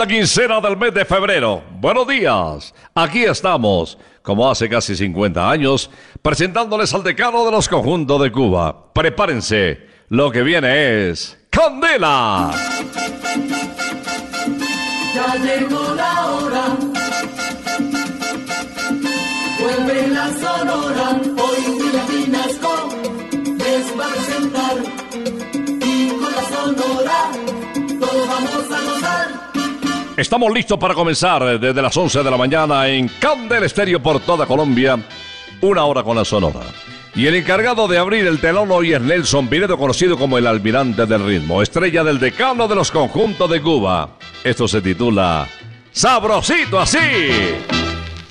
Segunda quincena del mes de febrero. Buenos días. Aquí estamos, como hace casi 50 años, presentándoles al decano de los conjuntos de Cuba. Prepárense, lo que viene es Candela. Ya llegó la hora. Vuelve la sonora. Estamos listos para comenzar desde las 11 de la mañana en Candela Estéreo por toda Colombia. Una hora con la sonora. Y el encargado de abrir el telón hoy es Nelson Pinedo, conocido como el almirante del ritmo, estrella del decano de los conjuntos de Cuba. Esto se titula Sabrosito así.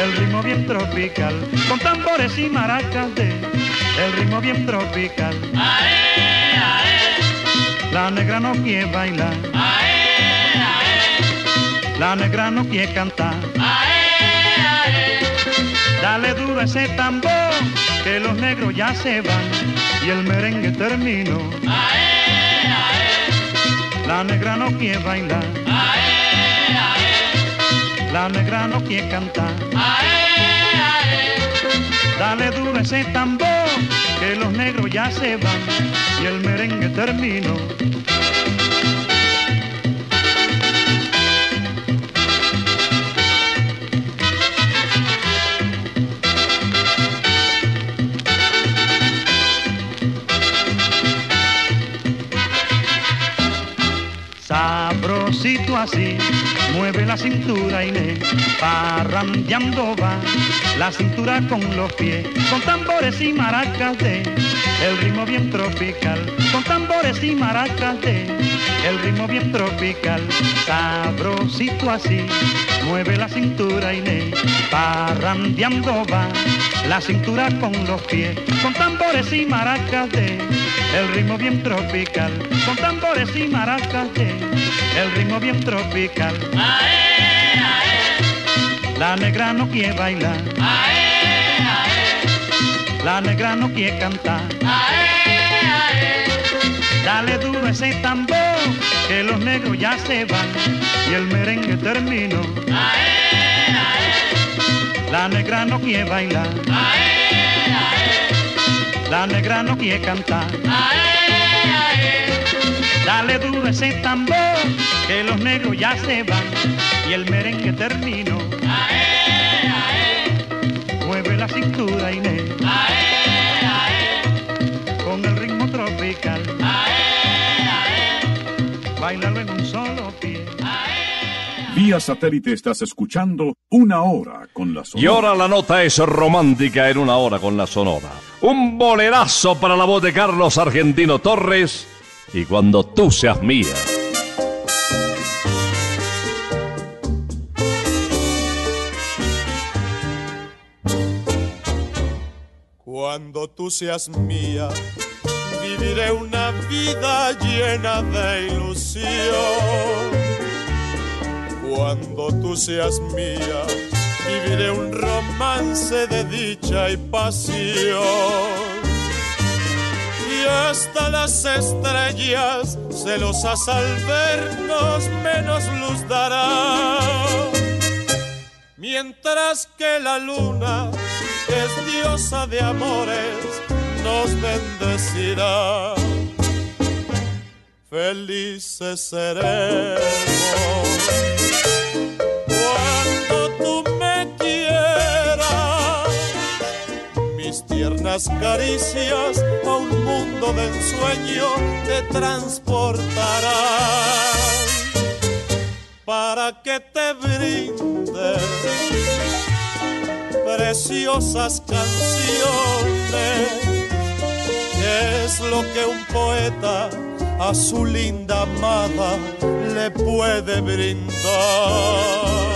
el ritmo bien tropical. Con tambores y maracas de el ritmo bien tropical. La negra no quiere bailar. La negra no quiere cantar. Dale duro a ese tambor, que los negros ya se van y el merengue terminó. La negra no quiere bailar. La negra no quiere cantar. Dale duro ese tambor, que los negros ya se van y el merengue terminó. Sabrosito así, mueve la cintura Inés, parrandeando va, la cintura con los pies, con tambores y maracas de, el ritmo bien tropical, con tambores y maracas de, el ritmo bien tropical, sabrosito así, mueve la cintura Inés, parrandeando va, la cintura con los pies, con tambores y maracas de, el ritmo bien tropical, con tambores y maracas el ritmo bien tropical. La negra no quiere bailar, la negra no quiere cantar. Dale duro ese tambor, que los negros ya se van. Y el merengue terminó. La negra no quiere bailar, la negra no quiere cantar. Dale duro ese tambor, que los negros ya se van y el merengue terminó. Mueve la cintura Inés, con el ritmo tropical. Bailalo en un solo pie. Vía satélite estás escuchando Una Hora con la Y Sonora. ahora la nota es romántica en una hora con la sonora. Un bolerazo para la voz de Carlos Argentino Torres y cuando tú seas mía. Cuando tú seas mía, viviré una vida llena de ilusión. Cuando tú seas mía, viviré un romance de dicha y pasión. Y hasta las estrellas, celosas al vernos, menos luz darán. Mientras que la luna, es diosa de amores, nos bendecirá. Felices seremos tiernas caricias a un mundo de ensueño te transportarán para que te brinde preciosas canciones, que es lo que un poeta a su linda amada le puede brindar.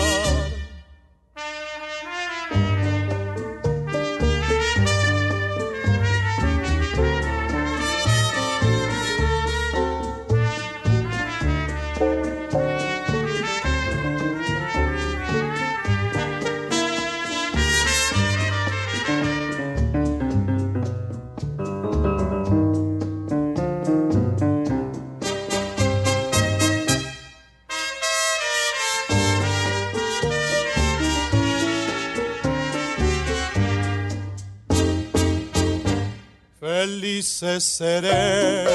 Felices seremos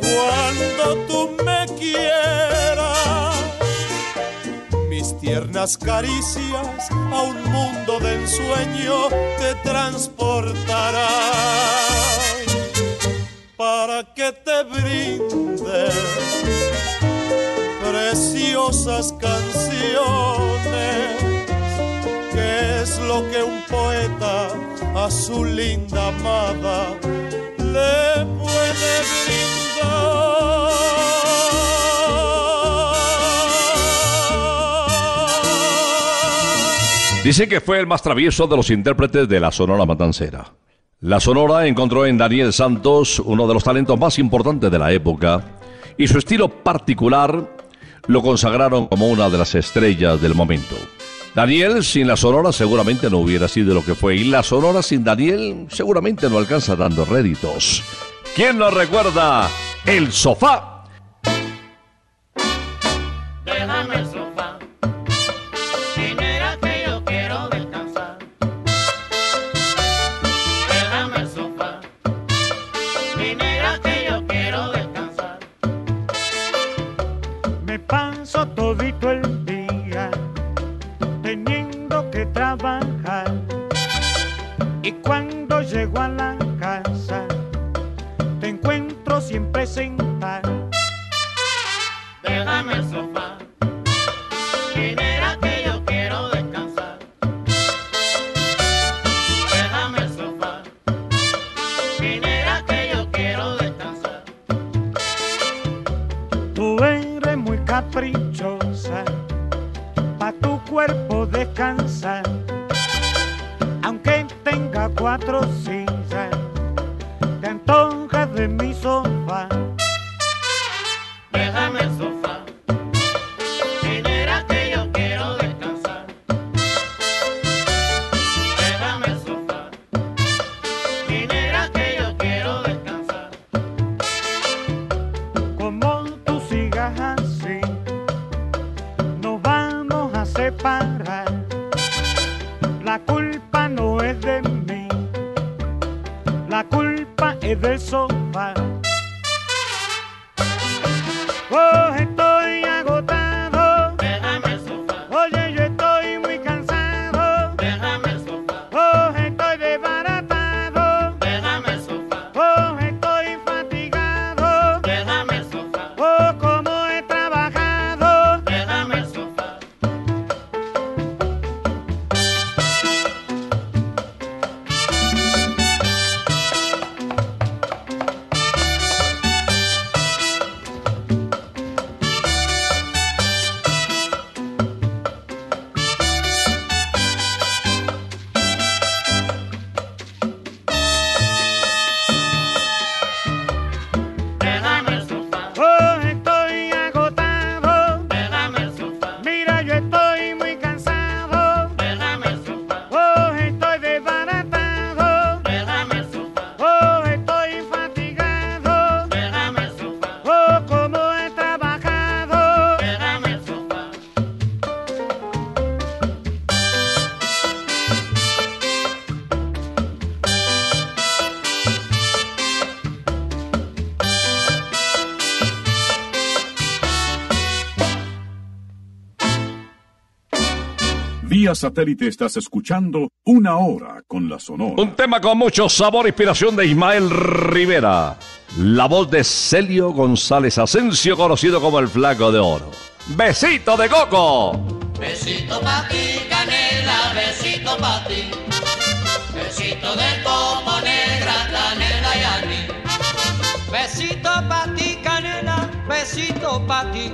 cuando tú me quieras. Mis tiernas caricias a un mundo de ensueño te transportarán para que te brinde preciosas canciones que es lo que un a su linda amada le puede brindar. Dice que fue el más travieso de los intérpretes de la Sonora Matancera. La Sonora encontró en Daniel Santos uno de los talentos más importantes de la época y su estilo particular lo consagraron como una de las estrellas del momento. Daniel sin la Sonora seguramente no hubiera sido lo que fue. Y la Sonora sin Daniel seguramente no alcanza dando réditos. ¿Quién nos recuerda? El sofá. Cuando llego a la Vía satélite estás escuchando Una Hora con la Sonora. Un tema con mucho sabor, inspiración de Ismael Rivera. La voz de Celio González Asensio, conocido como el Flaco de Oro. Besito de Coco. Besito pa' ti, canela, besito pa' ti. Besito de coco negra, canela y anís. Besito pa' ti, canela, besito pa' ti.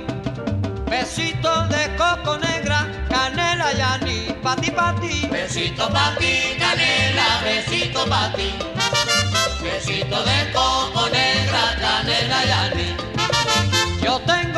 Besito de coco negra, canela y anís, pa' ti, pa' ti. Besito pa' ti, canela, besito pa' ti. Besito de coco negra, canela y anís. Yo tengo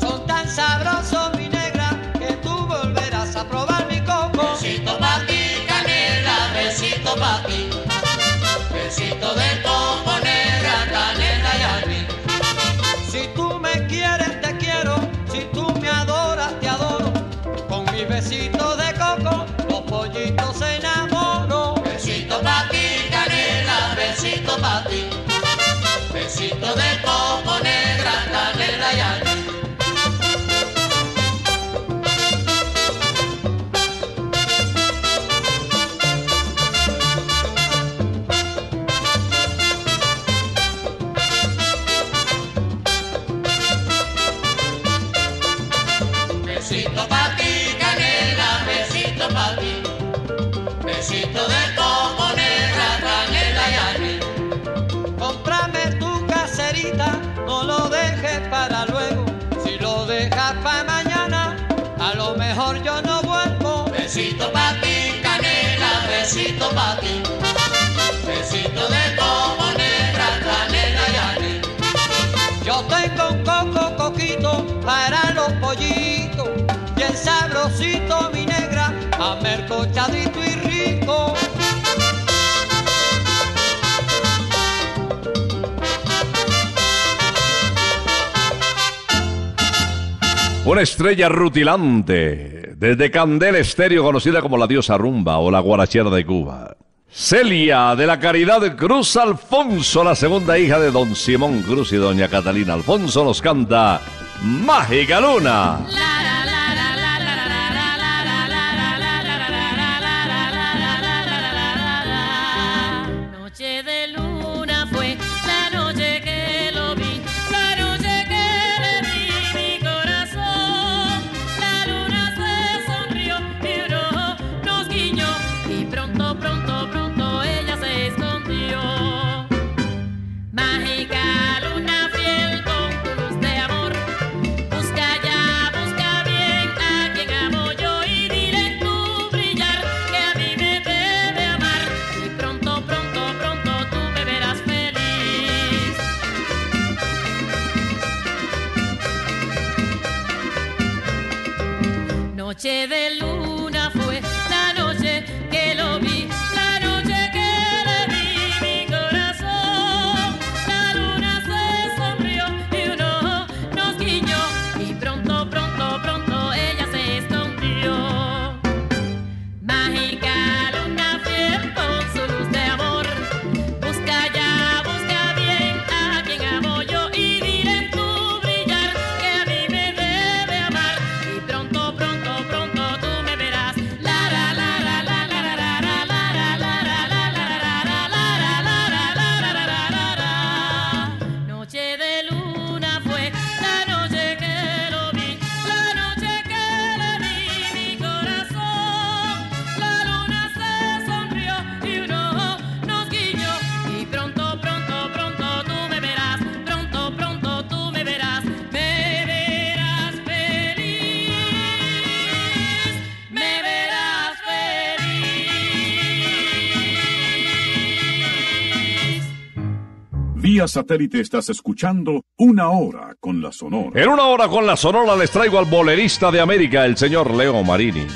Son tan sabrosos, mi negra, que tú volverás a probar mi coco. Besito pa' ti, canela, besito pa' ti. Besito de coco negra, canela y anís. Si tú me quieres, te quiero. Si tú me adoras, te adoro. Con mis besitos de coco, los pollitos se enamoran. Besito pa' ti, canela, besito pa' ti. Besito de coco negra, amercochadito y rico. Una estrella rutilante, desde Candel Estéreo, conocida como la diosa rumba o la guarachera de Cuba. Celia de la Caridad Cruz Alfonso, la segunda hija de don Simón Cruz y doña Catalina Alfonso, nos canta Mágica Luna. Noche de Satélite estás escuchando Una Hora con la Sonora. En una hora con la Sonora les traigo al bolerista de América, el señor Leo Marini.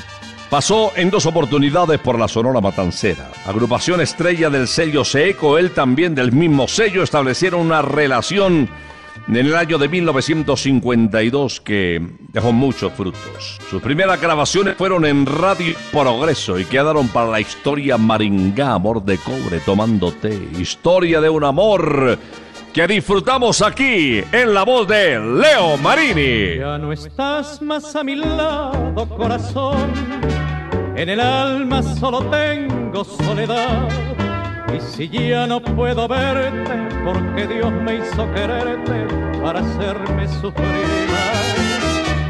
Pasó en dos oportunidades por la Sonora Matancera. Agrupación estrella del sello Seco, él también del mismo sello, establecieron una relación en el año de 1952 que dejó muchos frutos. Sus primeras grabaciones fueron en Radio Progreso y quedaron para la historia Maringá, Amor de Cobre, Tomando Té, historia de un amor que disfrutamos aquí en la voz de Leo Marini. Ya no estás más a mi lado, corazón. En el alma solo tengo soledad. Y si ya no puedo verte, porque Dios me hizo quererte para hacerme sufrir.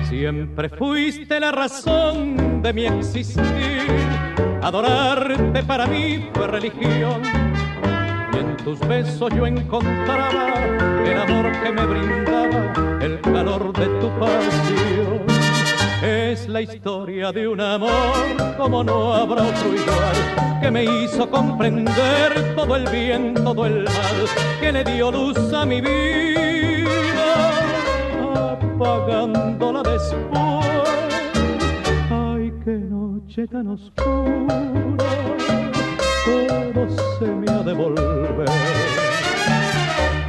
Siempre fuiste la razón de mi existir. Adorarte para mí fue religión. Y en tus besos yo encontraba el amor que me brindaba, el calor de tu pasión. Es la historia de un amor como no habrá otro igual, que me hizo comprender todo el bien, todo el mal, que le dio luz a mi vida, apagándola después. Ay, qué noche tan oscura, todo se me ha de volver.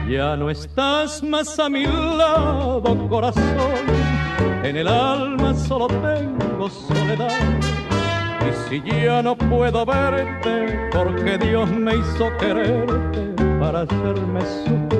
Ya no estás más a mi lado, corazón. En el alma solo tengo soledad. Y si ya no puedo verte, porque Dios me hizo quererte para hacerme sufrir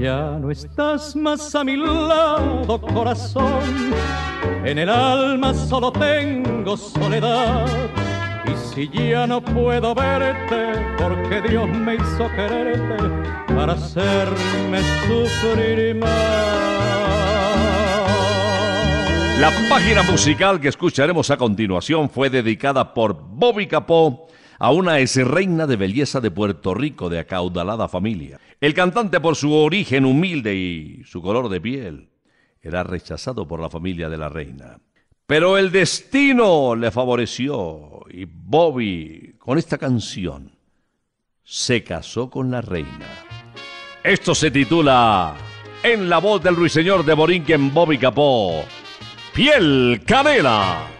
Ya no estás más a mi lado, corazón. En el alma solo tengo soledad. Y si ya no puedo verte, porque Dios me hizo quererte para hacerme sufrir más. La página musical que escucharemos a continuación fue dedicada por Bobby Capó a una reina de belleza de Puerto Rico de acaudalada familia. El cantante, por su origen humilde y su color de piel, era rechazado por la familia de la reina. Pero el destino le favoreció y Bobby, con esta canción, se casó con la reina. Esto se titula En la voz del ruiseñor de Borinquen Bobby Capó, Piel Canela.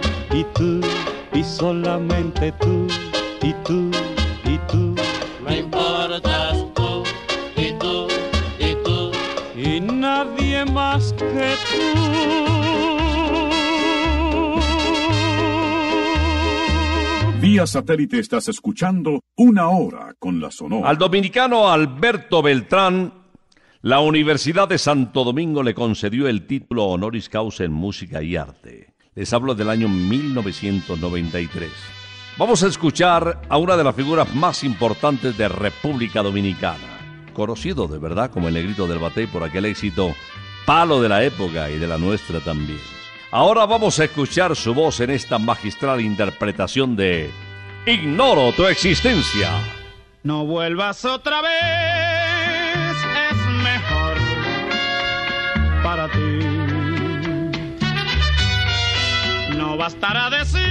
solamente tú y tú y tú Me importas tú y tú y tú. y nadie más que tú. Vía satélite estás escuchando Una Hora con la Sonora. Al dominicano Alberto Beltrán, la Universidad de Santo Domingo le concedió el título honoris causa en música y arte. Les hablo del año 1993. Vamos a escuchar a una de las figuras más importantes de República Dominicana, conocido de verdad como el negrito del batey por aquel éxito palo de la época y de la nuestra también. Ahora vamos a escuchar su voz en esta magistral interpretación de Ignoro tu existencia. No vuelvas otra vez, es mejor para ti. Bastará decir,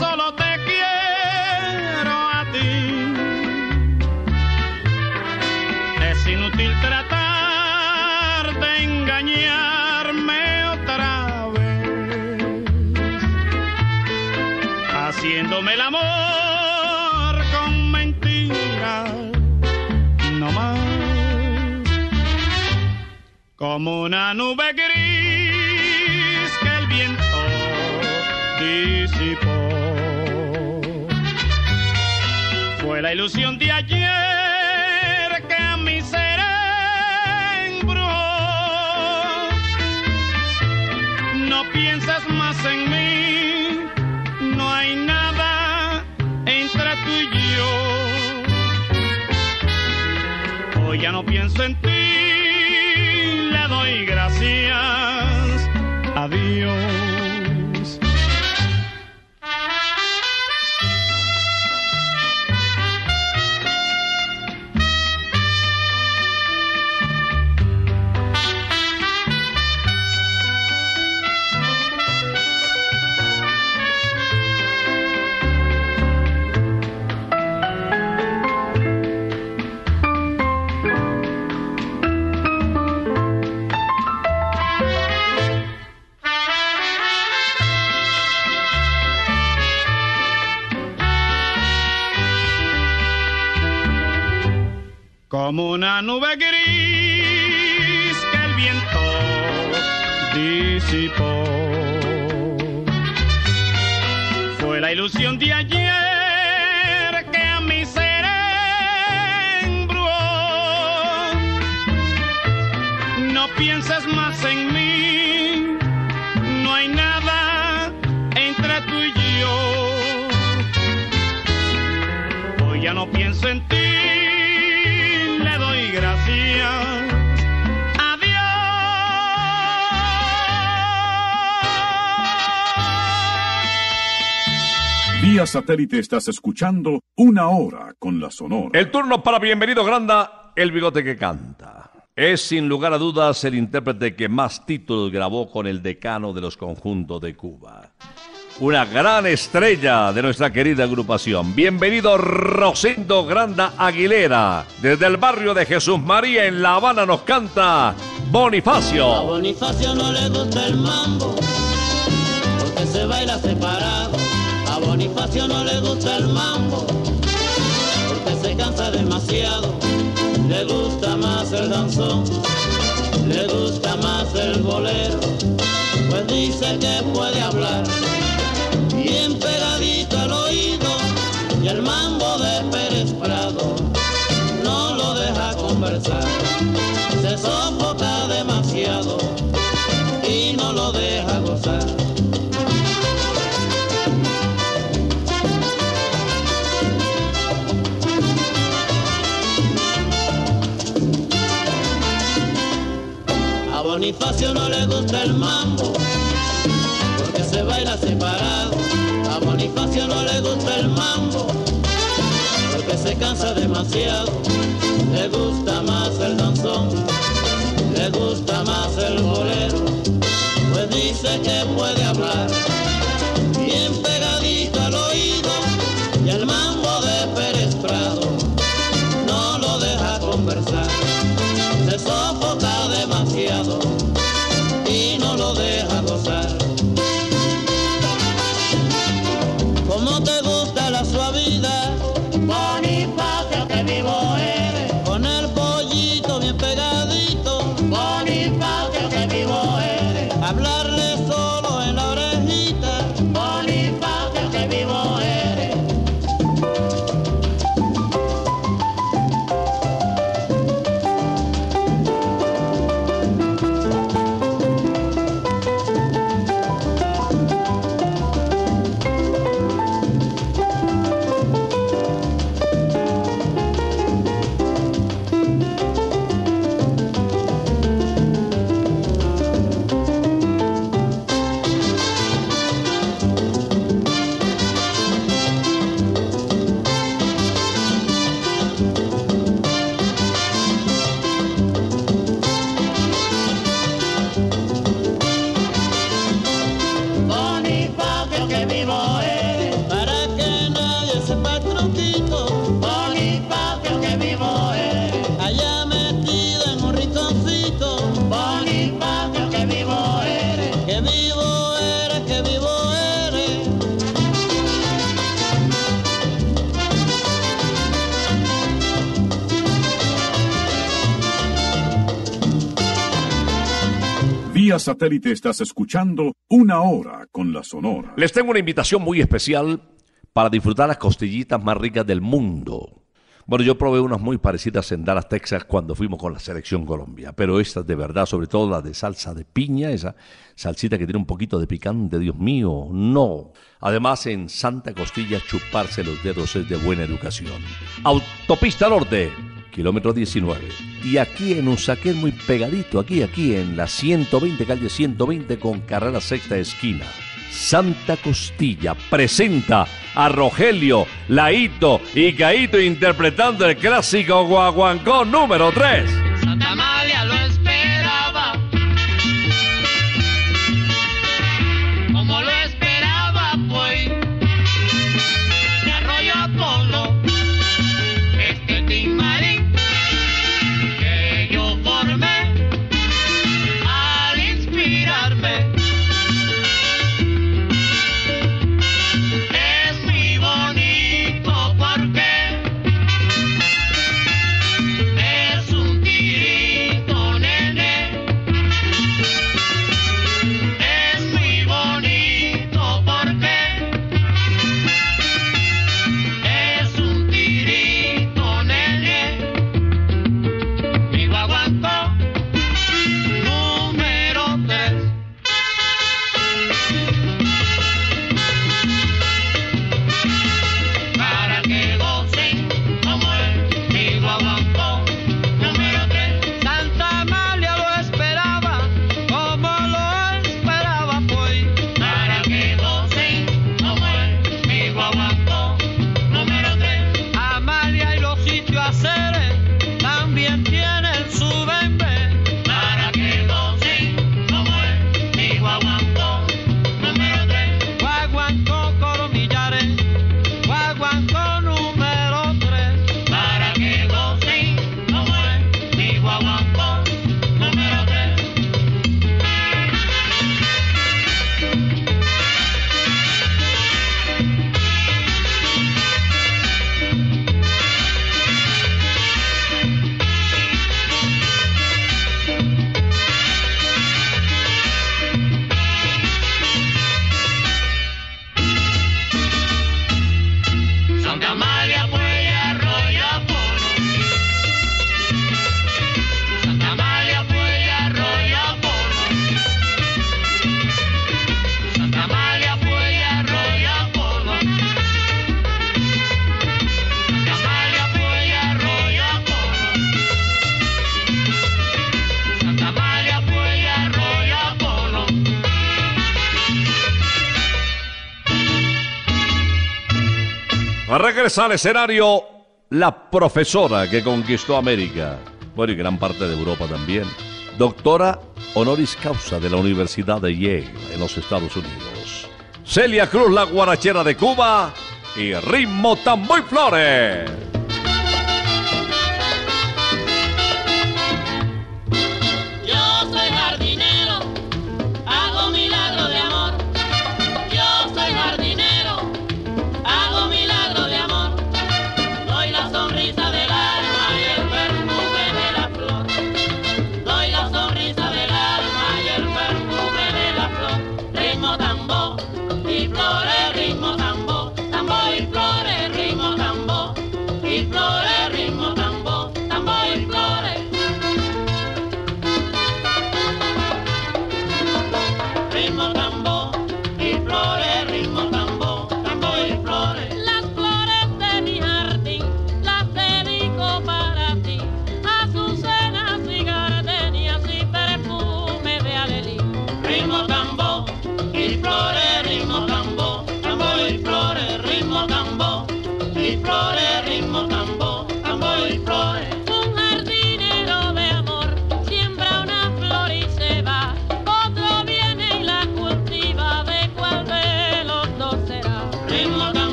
solo te quiero a ti. Es inútil tratar de engañarme otra vez haciéndome el amor con mentiras, no más. Como una nube gris Fue la ilusión de ayer que a mi ser embrujó. No piensas más en mí, no hay nada entre tú y yo. Hoy ya no pienso en ti, Fue la ilusión de ayer que a mi ser embrujó. No pienses más en mí, no hay nada entre tú y yo. Hoy ya no pienso en ti, Vía satélite estás escuchando Una Hora con la Sonora. El turno para Bienvenido Granda, el bigote que canta. Es sin lugar a dudas el intérprete que más títulos grabó con el decano de los conjuntos de Cuba. Una gran estrella de nuestra querida agrupación. Bienvenido Rosendo Granda Aguilera. Desde el barrio de Jesús María en La Habana nos canta A Bonifacio. Bonifacio no le gusta el mambo, porque se baila separado. Bonifacio no le gusta el mambo, porque se cansa demasiado. Le gusta más el danzón, le gusta más el bolero, pues dice que puede hablar bien pegadito al oído y el mambo de Pérez Prado no lo deja conversar. Bonifacio no le gusta el mambo porque se baila separado. A Bonifacio no le gusta el mambo porque se cansa demasiado. Satélite estás escuchando Una Hora con la Sonora. Les tengo una invitación muy especial para disfrutar las costillitas más ricas del mundo. Bueno, yo probé unas muy parecidas en Dallas, Texas, cuando fuimos con la selección Colombia, pero estas de verdad, sobre todo la de salsa de piña, esa salsita que tiene un poquito de picante, Dios mío, no. Además, en Santa Costilla, chuparse los dedos es de buena educación. Autopista Norte, kilómetro 19. Y aquí en Usaquén, muy pegadito, aquí, aquí, en la 120, calle 120, con carrera sexta esquina. Santa Costilla presenta a Rogelio, Laito y Caito interpretando el clásico Guaguancó número 3. Al escenario la profesora que conquistó América, bueno, y gran parte de Europa también. Doctora honoris causa de la Universidad de Yale en los Estados Unidos. Celia Cruz, la guarachera de Cuba y Ritmo Tamboy Flores.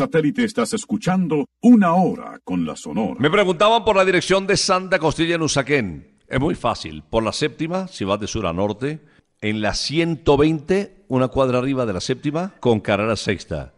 Satélite estás escuchando Una Hora con la Sonora. Me preguntaban por la dirección de Santa Costilla en Usaquén. Es muy fácil. Por la séptima, si vas de sur a norte, en la 120, una cuadra arriba de la séptima, con carrera sexta.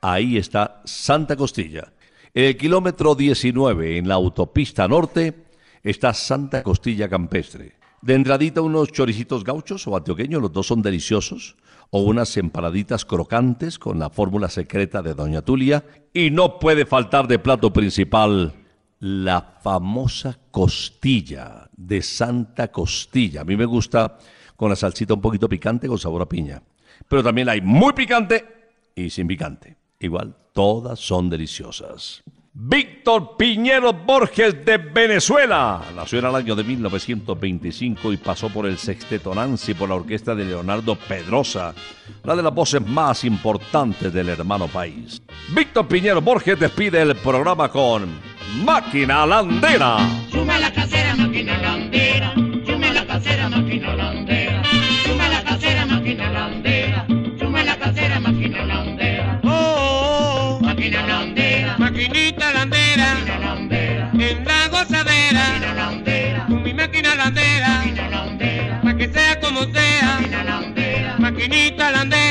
Ahí está Santa Costilla. En el kilómetro 19, en la autopista norte, está Santa Costilla Campestre. De entradita unos choricitos gauchos o antioqueños, los dos son deliciosos, o unas empanaditas crocantes con la fórmula secreta de Doña Tulia. Y no puede faltar de plato principal la famosa costilla de Santa Costilla. A mí me gusta con la salsita un poquito picante con sabor a piña. Pero también hay muy picante y sin picante. Igual, todas son deliciosas. Víctor Piñero Borges de Venezuela. Nació en el año de 1925 y pasó por el Sexteto Nancy por la orquesta de Leonardo Pedrosa, una de las voces más importantes del hermano país. Víctor Piñero Borges despide el programa con Máquina Landera. Suma la casera, máquina landera. Suma la casera, máquina landera. Gozadera, con mi máquina landera, para que sea como sea, maquinita landera.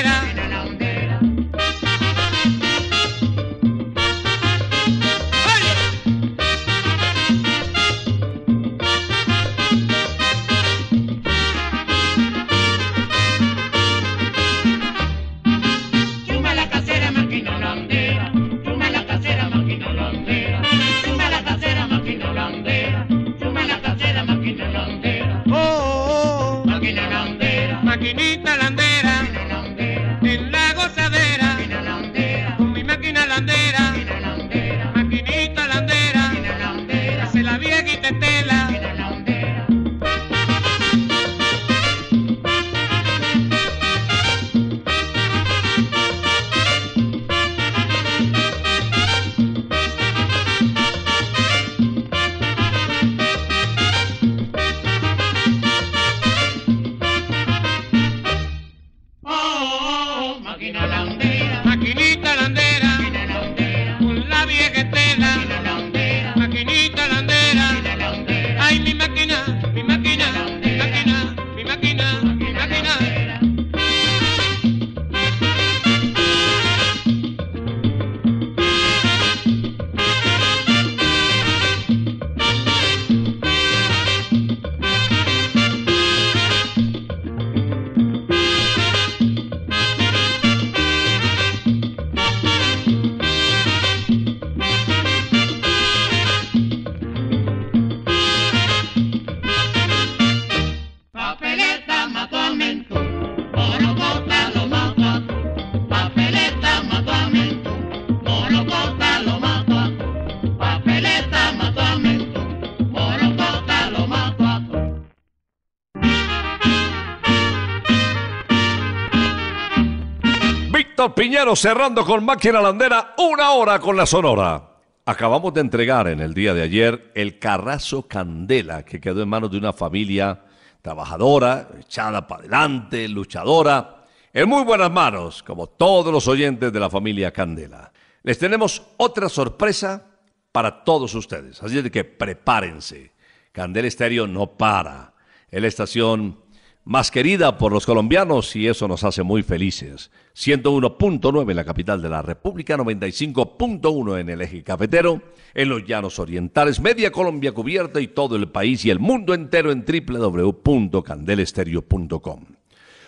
Piñero cerrando con máquina landera una hora con la sonora. Acabamos de entregar en el día de ayer el Carrazo Candela que quedó en manos de una familia trabajadora, echada para adelante, luchadora, en muy buenas manos, como todos los oyentes de la familia Candela. Les tenemos otra sorpresa para todos ustedes, así de que prepárense. Candela Estéreo no para. Es la estación más querida por los colombianos y eso nos hace muy felices. 101.9 en la capital de la República, 95.1 en el eje cafetero, en los llanos orientales, media Colombia cubierta y todo el país y el mundo entero en www.candelestereo.com.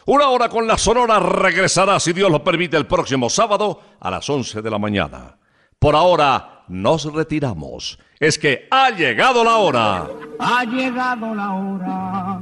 Una hora con la Sonora regresará, si Dios lo permite, el próximo sábado a las 11 de la mañana. Por ahora nos retiramos. Es que ha llegado la hora. Ha llegado la hora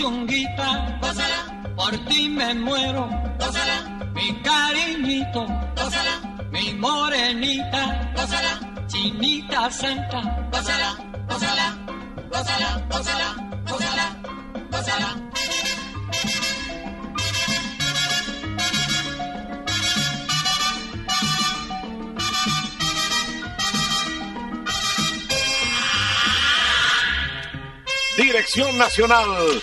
Mi puchunguita, gózala, por ti me muero, gózala, mi cariñito, gózala, mi morenita, gózala, chinita santa, gózala, gózala, gózala, gózala, gózala, gózala. Dirección Nacional,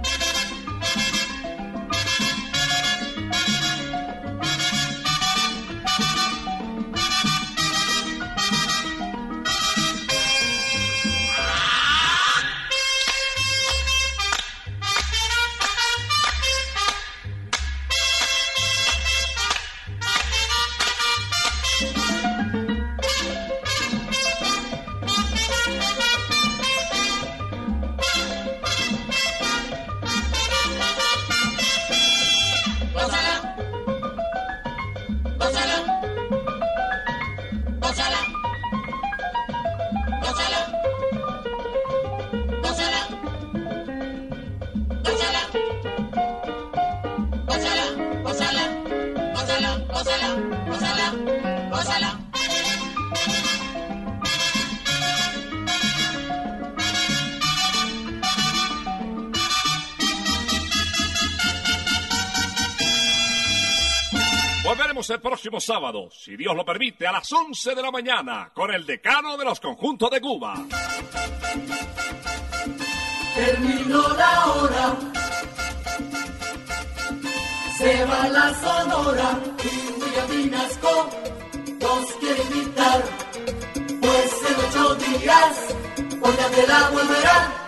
Próximo sábado, si Dios lo permite, a las 11 de la mañana, con el decano de los conjuntos de Cuba. Terminó la hora, se va la sonora y William nos quiere invitar, pues en ocho días, Olga de la volverá